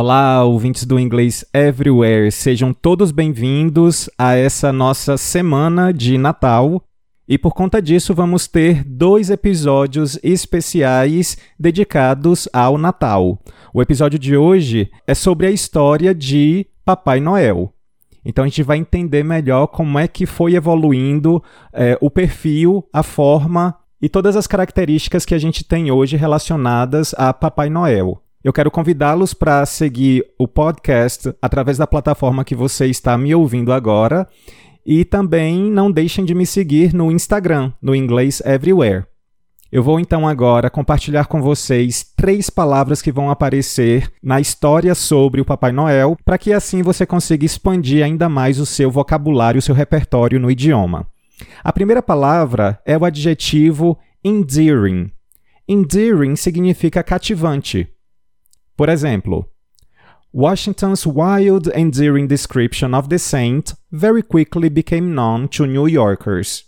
Olá, ouvintes do Inglês Everywhere, sejam todos bem-vindos a essa nossa semana de Natal. E por conta disso, vamos ter dois episódios especiais dedicados ao Natal. O episódio de hoje é sobre a história de Papai Noel. Então a gente vai entender melhor como é que foi evoluindo é, o perfil, a forma e todas as características que a gente tem hoje relacionadas a Papai Noel. Eu quero convidá-los para seguir o podcast através da plataforma que você está me ouvindo agora. E também não deixem de me seguir no Instagram, no Inglês Everywhere. Eu vou então agora compartilhar com vocês três palavras que vão aparecer na história sobre o Papai Noel, para que assim você consiga expandir ainda mais o seu vocabulário, o seu repertório no idioma. A primeira palavra é o adjetivo endearing. Endearing significa cativante. Por exemplo, Washington's wild, endearing description of the saint very quickly became known to New Yorkers.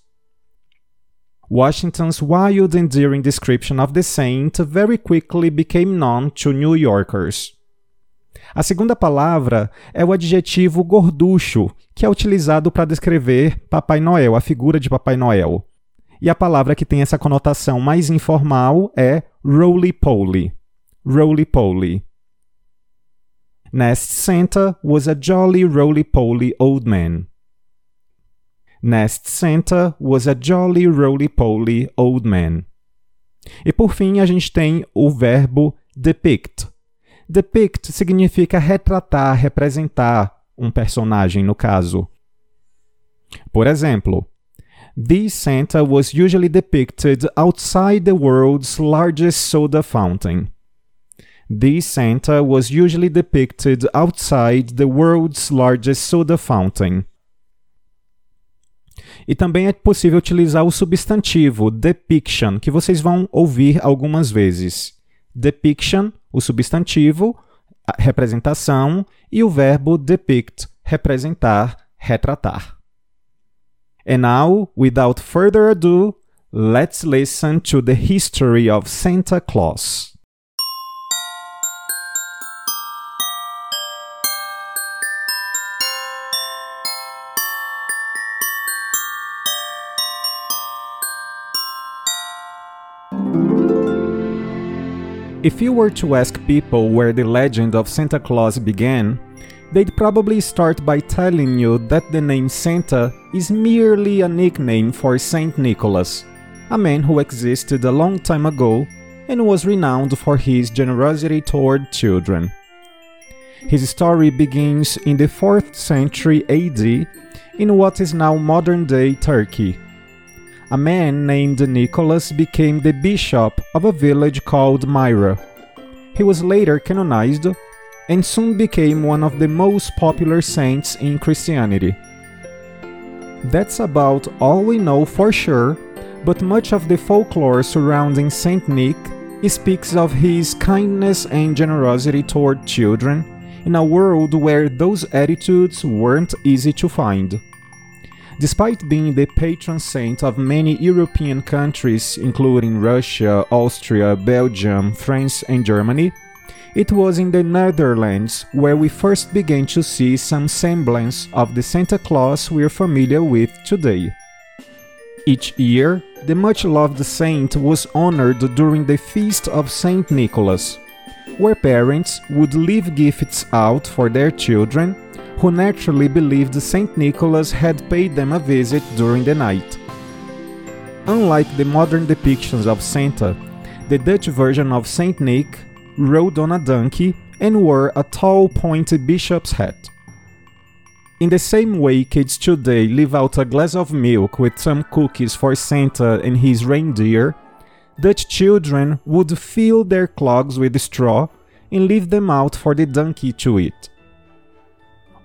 Washington's wild, endearing description of the saint very quickly became known to New Yorkers. A segunda palavra é o adjetivo gorducho, que é utilizado para descrever Papai Noel, a figura de Papai Noel. E a palavra que tem essa conotação mais informal é roly-poly roly-poly. Nest Santa was a jolly roly-poly old man. Nest Santa was a jolly roly-poly old man. E por fim, a gente tem o verbo depict. Depict significa retratar, representar um personagem, no caso. Por exemplo, this Santa was usually depicted outside the world's largest soda fountain. This Santa was usually depicted outside the world's largest soda fountain. E também é possível utilizar o substantivo depiction, que vocês vão ouvir algumas vezes. Depiction, o substantivo, representação, e o verbo depict, representar, retratar. And now, without further ado, let's listen to the history of Santa Claus. If you were to ask people where the legend of Santa Claus began, they'd probably start by telling you that the name Santa is merely a nickname for Saint Nicholas, a man who existed a long time ago and was renowned for his generosity toward children. His story begins in the 4th century AD in what is now modern day Turkey a man named Nicholas became the bishop of a village called Myra. He was later canonized and soon became one of the most popular saints in Christianity. That's about all we know for sure, but much of the folklore surrounding Saint Nick speaks of his kindness and generosity toward children in a world where those attitudes weren't easy to find. Despite being the patron saint of many European countries, including Russia, Austria, Belgium, France, and Germany, it was in the Netherlands where we first began to see some semblance of the Santa Claus we're familiar with today. Each year, the much loved saint was honored during the feast of Saint Nicholas, where parents would leave gifts out for their children who naturally believed St. Nicholas had paid them a visit during the night. Unlike the modern depictions of Santa, the Dutch version of St. Nick rode on a donkey and wore a tall pointed bishop's hat. In the same way kids today leave out a glass of milk with some cookies for Santa and his reindeer, Dutch children would fill their clogs with straw and leave them out for the donkey to eat.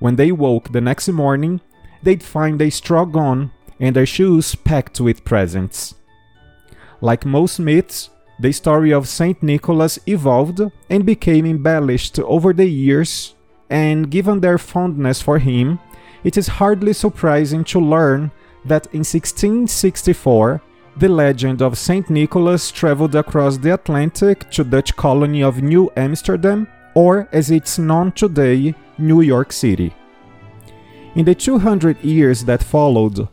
When they woke the next morning, they'd find a straw gone and their shoes packed with presents. Like most myths, the story of St. Nicholas evolved and became embellished over the years, and given their fondness for him, it is hardly surprising to learn that in 1664 the legend of St. Nicholas traveled across the Atlantic to Dutch colony of New Amsterdam, or as it's known today, New York City. In the 200 years that followed,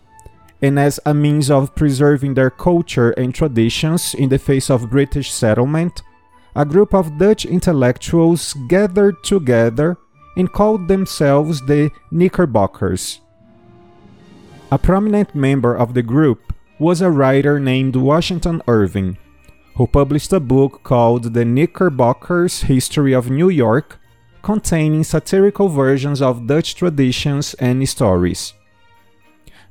and as a means of preserving their culture and traditions in the face of British settlement, a group of Dutch intellectuals gathered together and called themselves the Knickerbockers. A prominent member of the group was a writer named Washington Irving, who published a book called The Knickerbockers' History of New York, containing satirical versions of Dutch traditions and stories.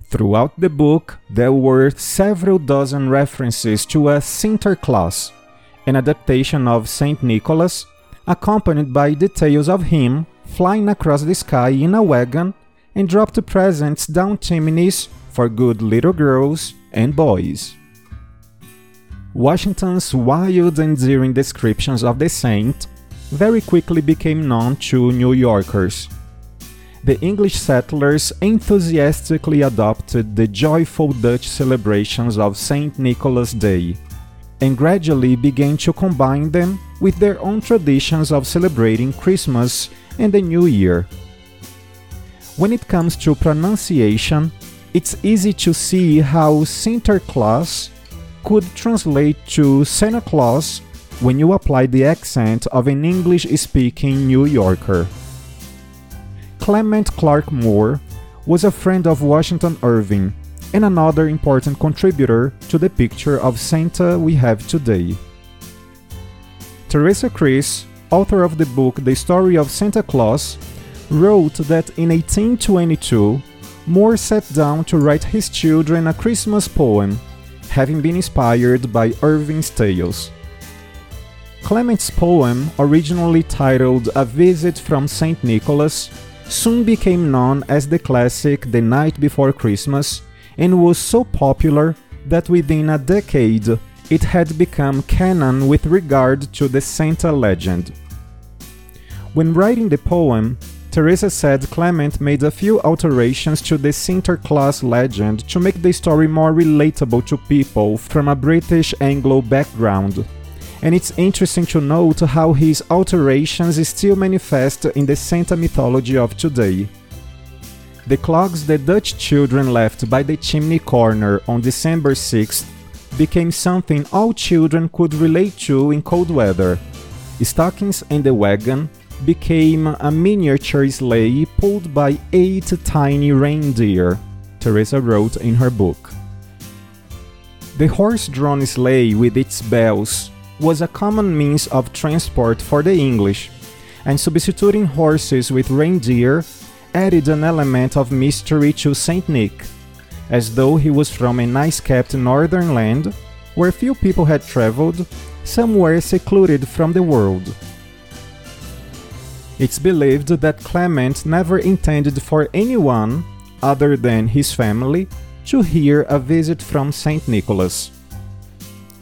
Throughout the book, there were several dozen references to a Sinterklaas, an adaptation of St. Nicholas, accompanied by details of him flying across the sky in a wagon and dropped presents down chimneys for good little girls and boys. Washington's wild and endearing descriptions of the saint very quickly became known to New Yorkers. The English settlers enthusiastically adopted the joyful Dutch celebrations of St. Nicholas Day and gradually began to combine them with their own traditions of celebrating Christmas and the New Year. When it comes to pronunciation, it's easy to see how Sinterklaas could translate to Santa Claus when you apply the accent of an English speaking New Yorker. Clement Clarke Moore was a friend of Washington Irving and another important contributor to the picture of Santa we have today. Teresa Chris, author of the book The Story of Santa Claus, wrote that in 1822 Moore sat down to write his children a Christmas poem, having been inspired by Irving's tales. Clement's poem, originally titled A Visit from St. Nicholas, soon became known as the classic The Night Before Christmas and was so popular that within a decade it had become canon with regard to the Santa legend. When writing the poem, Teresa said Clement made a few alterations to the Sinterklaas legend to make the story more relatable to people from a British Anglo background. And it's interesting to note how his alterations still manifest in the Santa mythology of today. The clogs the Dutch children left by the chimney corner on December 6th became something all children could relate to in cold weather. Stockings and the wagon became a miniature sleigh pulled by eight tiny reindeer, Teresa wrote in her book. The horse drawn sleigh with its bells was a common means of transport for the English, and substituting horses with reindeer added an element of mystery to St. Nick, as though he was from a nice kept northern land where few people had traveled, somewhere secluded from the world. It's believed that Clement never intended for anyone, other than his family, to hear a visit from St. Nicholas.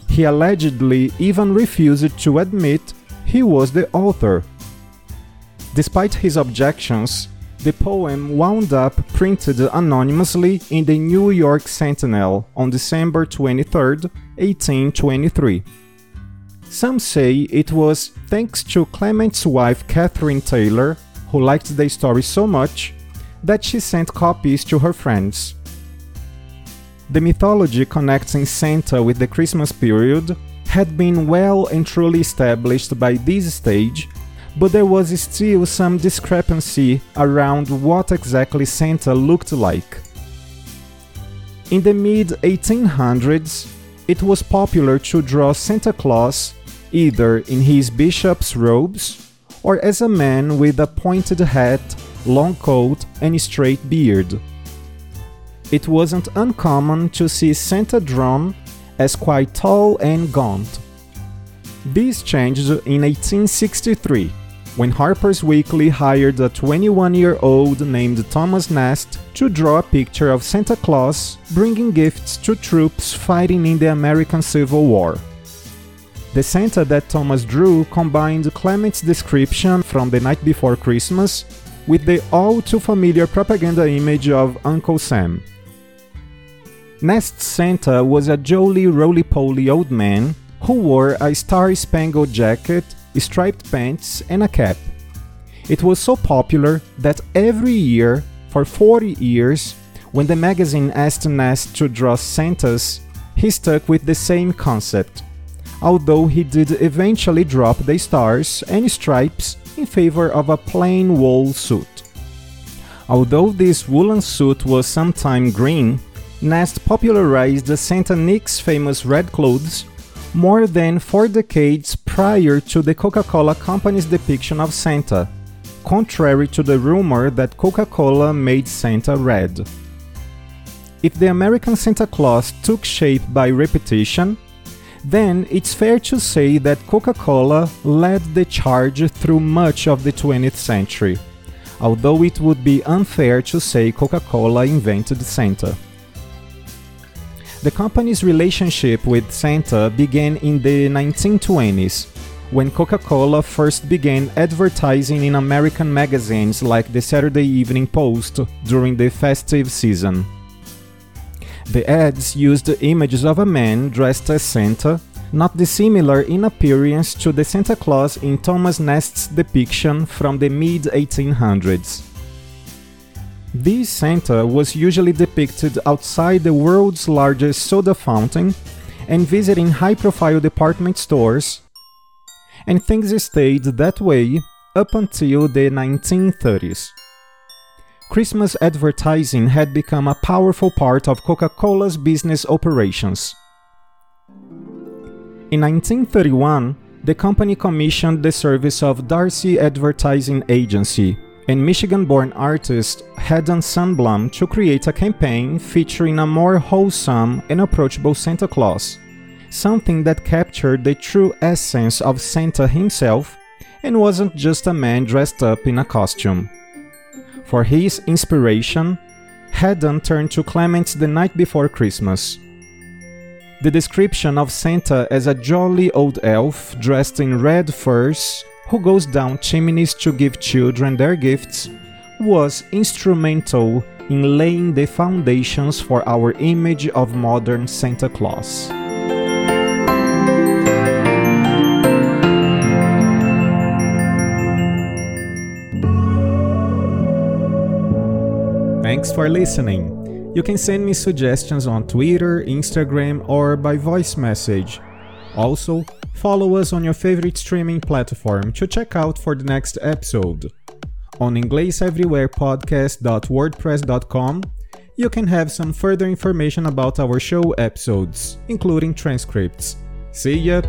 He allegedly even refused to admit he was the author. Despite his objections, the poem wound up printed anonymously in the New York Sentinel on December 23, 1823. Some say it was thanks to Clement's wife Catherine Taylor, who liked the story so much, that she sent copies to her friends. The mythology connecting Santa with the Christmas period had been well and truly established by this stage, but there was still some discrepancy around what exactly Santa looked like. In the mid 1800s, it was popular to draw Santa Claus either in his bishop's robes or as a man with a pointed hat, long coat, and straight beard. It wasn't uncommon to see Santa drawn as quite tall and gaunt. This changed in 1863 when Harper's Weekly hired a 21 year old named Thomas Nast to draw a picture of Santa Claus bringing gifts to troops fighting in the American Civil War. The Santa that Thomas drew combined Clement's description from the night before Christmas with the all too familiar propaganda image of Uncle Sam. Nast's Santa was a jolly roly poly old man who wore a star spangled jacket striped pants, and a cap. It was so popular that every year, for 40 years, when the magazine asked Nast to draw Santas, he stuck with the same concept, although he did eventually drop the stars and stripes in favor of a plain wool suit. Although this woolen suit was sometime green, Nast popularized Santa Nick's famous red clothes more than four decades prior to the Coca Cola Company's depiction of Santa, contrary to the rumor that Coca Cola made Santa red. If the American Santa Claus took shape by repetition, then it's fair to say that Coca Cola led the charge through much of the 20th century, although it would be unfair to say Coca Cola invented Santa. The company's relationship with Santa began in the 1920s, when Coca Cola first began advertising in American magazines like the Saturday Evening Post during the festive season. The ads used images of a man dressed as Santa, not dissimilar in appearance to the Santa Claus in Thomas Nast's depiction from the mid 1800s. This Santa was usually depicted outside the world's largest soda fountain and visiting high profile department stores, and things stayed that way up until the 1930s. Christmas advertising had become a powerful part of Coca Cola's business operations. In 1931, the company commissioned the service of D'Arcy Advertising Agency and Michigan born artist Haddon Sundblom to create a campaign featuring a more wholesome and approachable Santa Claus, something that captured the true essence of Santa himself and wasn't just a man dressed up in a costume. For his inspiration, Haddon turned to Clements the night before Christmas. The description of Santa as a jolly old elf dressed in red furs who goes down chimneys to give children their gifts, was instrumental in laying the foundations for our image of modern Santa Claus. Thanks for listening. You can send me suggestions on Twitter, Instagram, or by voice message. Also, follow us on your favorite streaming platform to check out for the next episode. On ingleseverywherepodcast.wordpress.com, you can have some further information about our show episodes, including transcripts. See ya!